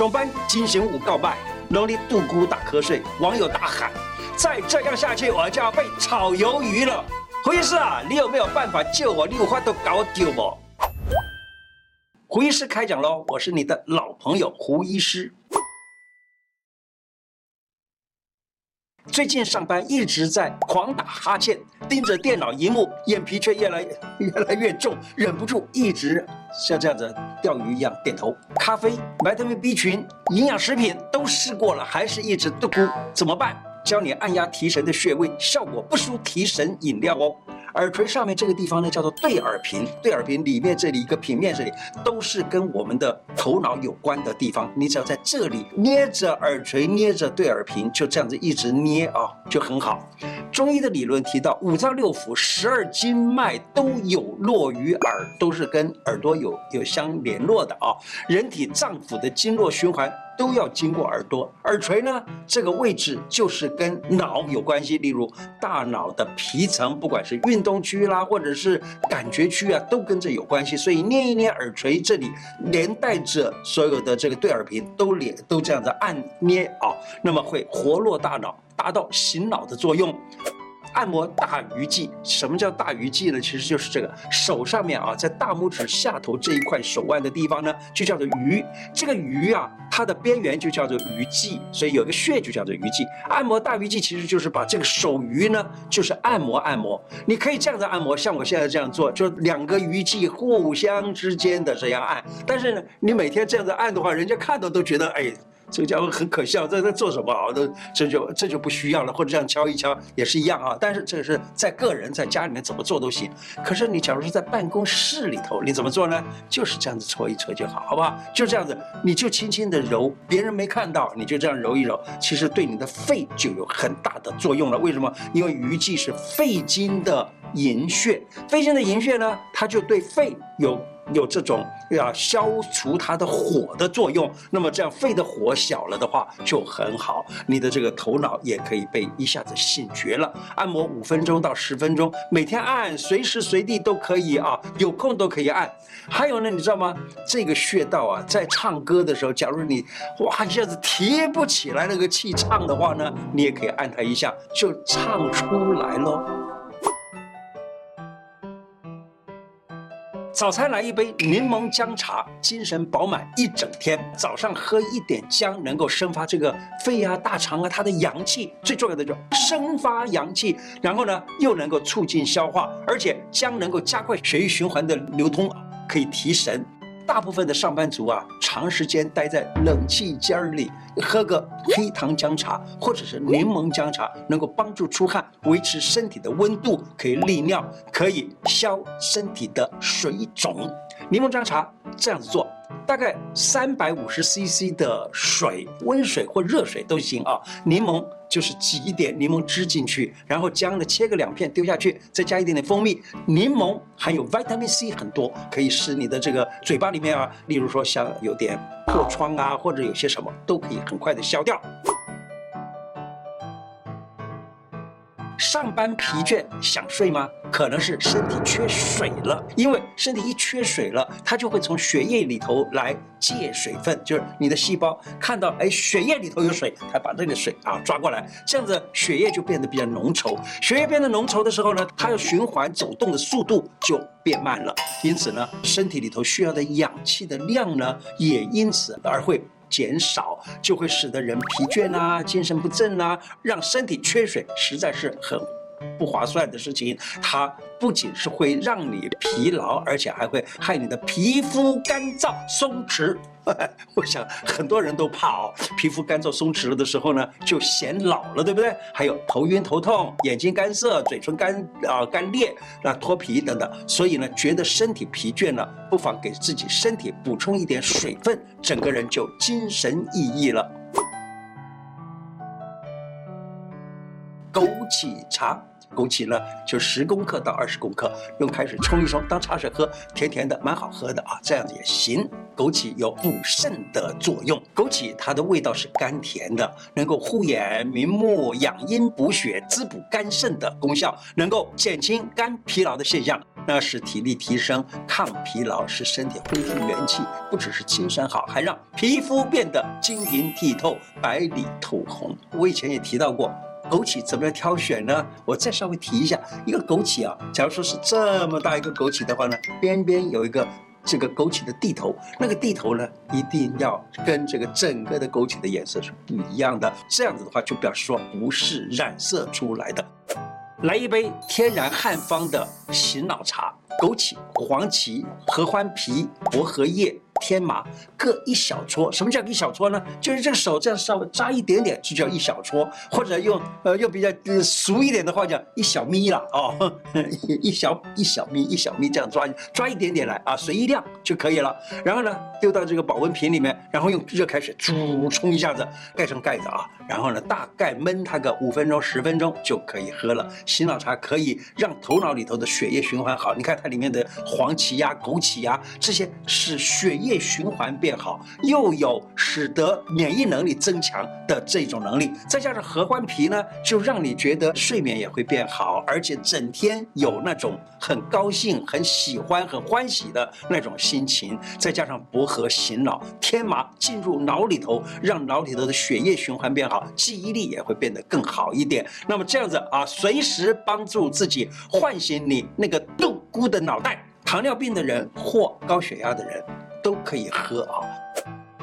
总班进行五告白，农历独孤打瞌睡，网友大喊：再这样下去，我就要被炒鱿鱼了。胡医师啊，你有没有办法救我？你有话都搞丢不？胡医师开讲喽！我是你的老朋友胡医师。最近上班一直在狂打哈欠，盯着电脑荧幕，眼皮却越来越来越重，忍不住一直像这样子钓鱼一样点头。咖啡、维他命 B 群、营养食品都试过了，还是一直嘟咕，怎么办？教你按压提神的穴位，效果不输提神饮料哦。耳垂上面这个地方呢，叫做对耳屏。对耳屏里面这里一个平面，这里都是跟我们的头脑有关的地方。你只要在这里捏着耳垂，捏着对耳屏，就这样子一直捏啊、就很好。中医的理论提到，五脏六腑、十二经脉都有络于耳，都是跟耳朵有有相联络的啊、人体脏腑的经络循环。都要经过耳朵，耳垂呢，这个位置就是跟脑有关系。例如大脑的皮层，不管是运动区啦，或者是感觉区啊，都跟这有关系。所以捏一捏耳垂这里，连带着所有的这个对耳屏都连都这样子按捏啊，那么会活络大脑，达到醒脑的作用。按摩大鱼际，什么叫大鱼际呢？其实就是这个手上面啊，在大拇指下头这一块手腕的地方呢，就叫做鱼。这个鱼啊，它的边缘就叫做鱼际，所以有个穴就叫做鱼际。按摩大鱼际其实就是把这个手鱼呢，就是按摩按摩。你可以这样子按摩，像我现在这样做，就两个鱼际互相之间的这样按。但是呢，你每天这样子按的话，人家看到都觉得哎。这个家伙很可笑，在在做什么啊？都这就这就不需要了，或者这样敲一敲也是一样啊。但是这是在个人在家里面怎么做都行。可是你假如是在办公室里头，你怎么做呢？就是这样子搓一搓就好，好不好？就这样子，你就轻轻的揉，别人没看到，你就这样揉一揉，其实对你的肺就有很大的作用了。为什么？因为鱼际是肺经的营穴，肺经的营穴呢，它就对肺有。有这种要消除它的火的作用，那么这样肺的火小了的话就很好，你的这个头脑也可以被一下子醒觉了。按摩五分钟到十分钟，每天按，随时随地都可以啊，有空都可以按。还有呢，你知道吗？这个穴道啊，在唱歌的时候，假如你哇一下子提不起来那个气唱的话呢，你也可以按它一下，就唱出来喽。早餐来一杯柠檬姜茶，精神饱满一整天。早上喝一点姜，能够生发这个肺啊、大肠啊，它的阳气。最重要的就生发阳气，然后呢，又能够促进消化，而且姜能够加快血液循环的流通，可以提神。大部分的上班族啊，长时间待在冷气间里，喝个黑糖姜茶或者是柠檬姜茶，能够帮助出汗，维持身体的温度，可以利尿，可以消身体的水肿。柠檬姜茶这样子做。大概三百五十 CC 的水，温水或热水都行啊。柠檬就是挤一点柠檬汁进去，然后姜呢切个两片丢下去，再加一点点蜂蜜。柠檬含有 Vitamin C 很多，可以使你的这个嘴巴里面啊，例如说像有点破疮啊，或者有些什么，都可以很快的消掉。上班疲倦想睡吗？可能是身体缺水了，因为身体一缺水了，它就会从血液里头来借水分，就是你的细胞看到哎血液里头有水，它把这个水啊抓过来，这样子血液就变得比较浓稠。血液变得浓稠的时候呢，它要循环走动的速度就变慢了，因此呢，身体里头需要的氧气的量呢也因此而会。减少就会使得人疲倦啊，精神不振啊，让身体缺水，实在是很不划算的事情。它不仅是会让你疲劳，而且还会害你的皮肤干燥松弛。我想很多人都怕哦，皮肤干燥松弛了的时候呢，就显老了，对不对？还有头晕头痛、眼睛干涩、嘴唇干啊干裂、那脱皮等等。所以呢，觉得身体疲倦了，不妨给自己身体补充一点水分，整个人就精神奕奕了。枸杞茶。枸杞呢就十公克到二十公克，用开水冲一冲当茶水喝，甜甜的，蛮好喝的啊，这样子也行。枸杞有补肾的作用，枸杞它的味道是甘甜的，能够护眼明目、养阴补血、滋补肝肾的功效，能够减轻肝疲劳的现象，那使体力提升、抗疲劳，使身体恢复元气，不只是精神好，还让皮肤变得晶莹剔透、白里透红。我以前也提到过，枸杞怎么样挑选呢？我再稍微提一下，一个枸杞啊，假如说是这么大一个枸杞的话呢，边边有一个。这个枸杞的蒂头，那个蒂头呢，一定要跟这个整个的枸杞的颜色是不一样的。这样子的话，就表示说不是染色出来的。来一杯天然汉方的醒脑茶，枸杞、黄芪、合欢皮、薄荷叶。天麻各一小撮，什么叫一小撮呢？就是这个手这样稍微扎一点点，就叫一小撮，或者用呃用比较俗一点的话讲一小咪了哦，一小一小咪一小咪这样抓抓一点点来啊，随意量就可以了。然后呢，丢到这个保温瓶里面，然后用热开水煮冲一下子，盖上盖子啊，然后呢大概焖它个五分钟十分钟就可以喝了。醒脑茶可以让头脑里头的血液循环好，你看它里面的黄芪呀、枸杞呀这些是血液。血液循环变好，又有使得免疫能力增强的这种能力，再加上合欢皮呢，就让你觉得睡眠也会变好，而且整天有那种很高兴、很喜欢、很欢喜的那种心情。再加上薄荷醒脑，天麻进入脑里头，让脑里头的血液循环变好，记忆力也会变得更好一点。那么这样子啊，随时帮助自己唤醒你那个度孤的脑袋。糖尿病的人或高血压的人。都可以喝啊，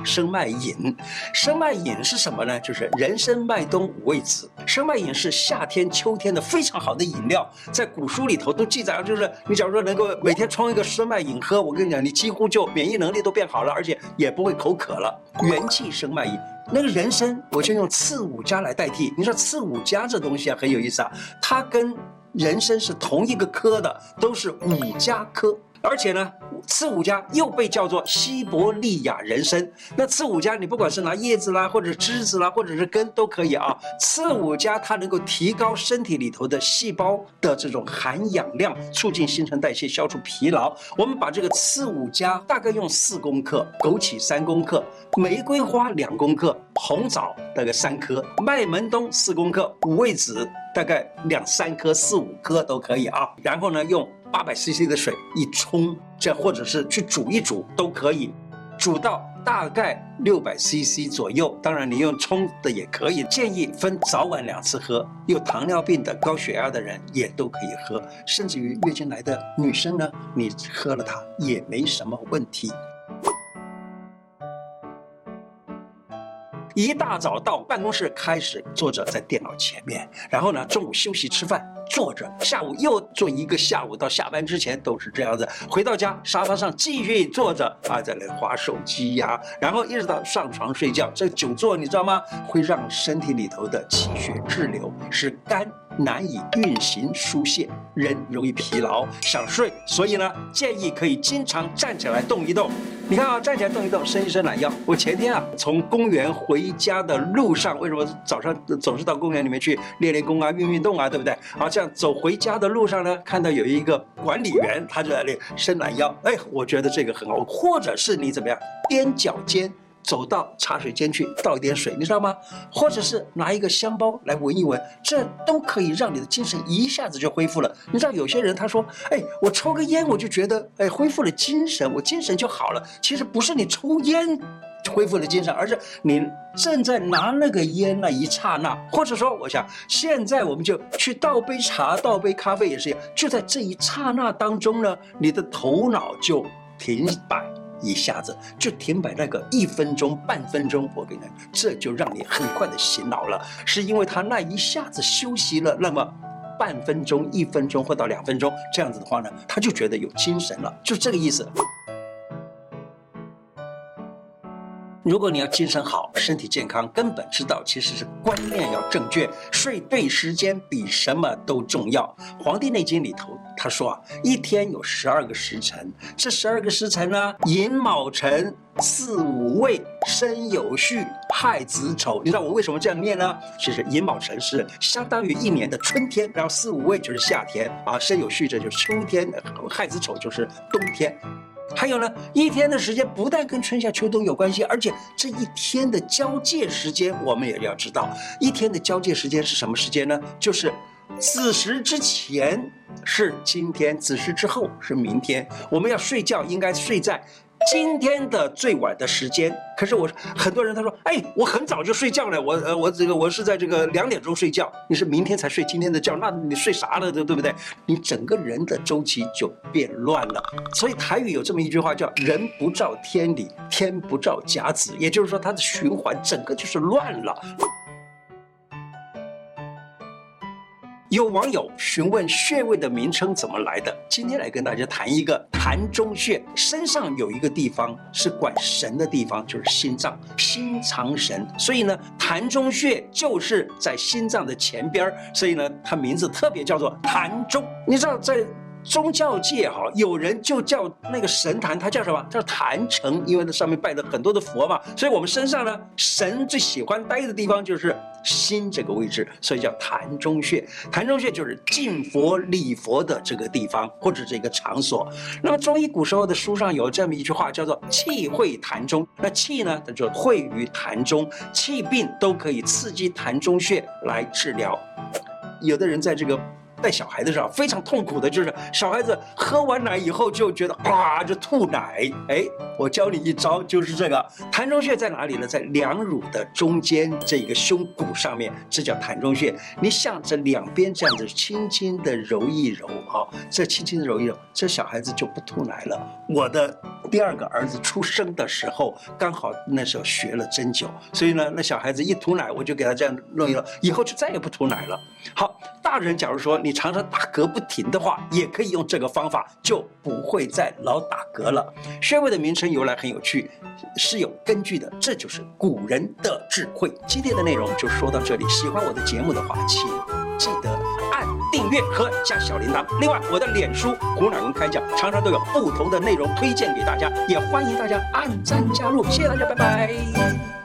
生脉饮，生脉饮是什么呢？就是人参、麦冬、五味子。生脉饮是夏天、秋天的非常好的饮料，在古书里头都记载了，就是你假如说能够每天冲一个生脉饮喝，我跟你讲，你几乎就免疫能力都变好了，而且也不会口渴了。元气生脉饮，那个人参我就用刺五加来代替。你说刺五加这东西啊，很有意思啊，它跟人参是同一个科的，都是五加科。而且呢，刺五加又被叫做西伯利亚人参。那刺五加，你不管是拿叶子啦，或者枝子啦，或者是根都可以啊。刺五加它能够提高身体里头的细胞的这种含氧量，促进新陈代谢，消除疲劳。我们把这个刺五加大概用四公克，枸杞三公克，玫瑰花两公克，红枣大概三颗，麦门冬四公克，五味子大概两三颗，四五颗都可以啊。然后呢，用。八百 CC 的水一冲，这或者是去煮一煮都可以，煮到大概六百 CC 左右。当然你用冲的也可以，建议分早晚两次喝。有糖尿病的、高血压的人也都可以喝，甚至于月经来的女生呢，你喝了它也没什么问题。一大早到办公室开始坐着在电脑前面，然后呢，中午休息吃饭坐着，下午又坐一个下午到下班之前都是这样子。回到家沙发上继续坐着啊，在那划手机呀，然后一直到上床睡觉。这久坐你知道吗？会让身体里头的气血滞留，使肝难以运行疏泄，人容易疲劳想睡。所以呢，建议可以经常站起来动一动。你看啊，站起来动一动，伸一伸懒腰。我前天啊，从公园回家的路上，为什么早上总是到公园里面去练练功啊、运运动啊，对不对？好，这样走回家的路上呢，看到有一个管理员，他就在那伸懒腰。哎，我觉得这个很好。或者是你怎么样，踮脚尖。走到茶水间去倒一点水，你知道吗？或者是拿一个香包来闻一闻，这都可以让你的精神一下子就恢复了。你知道有些人他说，哎，我抽个烟我就觉得，哎，恢复了精神，我精神就好了。其实不是你抽烟恢复了精神，而是你正在拿那个烟那一刹那，或者说，我想现在我们就去倒杯茶、倒杯咖啡也是一样，就在这一刹那当中呢，你的头脑就停摆。一下子就停摆那个一分钟、半分钟，我跟你讲，这就让你很快的醒脑了，是因为他那一下子休息了那么半分钟、一分钟或到两分钟，这样子的话呢，他就觉得有精神了，就这个意思。如果你要精神好、身体健康，根本之道其实是观念要正确，睡对时间比什么都重要。《黄帝内经》里头他说啊，一天有十二个时辰，这十二个时辰呢，寅卯辰。巳午未申酉戌亥子丑，你知道我为什么这样念呢？其实寅卯辰是相当于一年的春天，然后巳午未就是夏天啊，申酉戌这就是秋天，亥子丑就是冬天。还有呢，一天的时间不但跟春夏秋冬有关系，而且这一天的交界时间我们也要知道。一天的交界时间是什么时间呢？就是子时之前是今天，子时之后是明天。我们要睡觉，应该睡在。今天的最晚的时间，可是我很多人他说，哎，我很早就睡觉了，我呃我这个我是在这个两点钟睡觉，你是明天才睡今天的觉，那你睡啥了，对对不对？你整个人的周期就变乱了。所以台语有这么一句话叫“人不照天理，天不照甲子”，也就是说它的循环整个就是乱了。有网友询问穴位的名称怎么来的，今天来跟大家谈一个膻中穴。身上有一个地方是管神的地方，就是心脏，心藏神，所以呢，膻中穴就是在心脏的前边儿，所以呢，它名字特别叫做膻中。你知道在宗教界哈，有人就叫那个神坛，它叫什么？叫坛城，因为那上面拜了很多的佛嘛。所以我们身上呢，神最喜欢待的地方就是心这个位置，所以叫坛中穴。坛中穴就是敬佛礼佛的这个地方或者这个场所。那么中医古时候的书上有这么一句话，叫做气会坛中。那气呢，它就会于坛中，气病都可以刺激膻中穴来治疗。有的人在这个。带小孩的时候非常痛苦的，就是小孩子喝完奶以后就觉得啊，就吐奶。哎，我教你一招，就是这个膻中穴在哪里呢？在两乳的中间这个胸骨上面，这叫膻中穴。你向着两边这样子轻轻的揉一揉啊，这轻轻的揉一揉，这小孩子就不吐奶了。我的第二个儿子出生的时候，刚好那时候学了针灸，所以呢，那小孩子一吐奶，我就给他这样弄一弄，以后就再也不吐奶了。好，大人假如说你常常打嗝不停的话，也可以用这个方法，就不会再老打嗝了。穴位的名称由来很有趣，是有根据的，这就是古人的智慧。今天的内容就说到这里，喜欢我的节目的话，请记得按订阅和加小铃铛。另外，我的脸书胡乃文开讲，常常都有不同的内容推荐给大家，也欢迎大家按赞加入。谢谢大家，拜拜。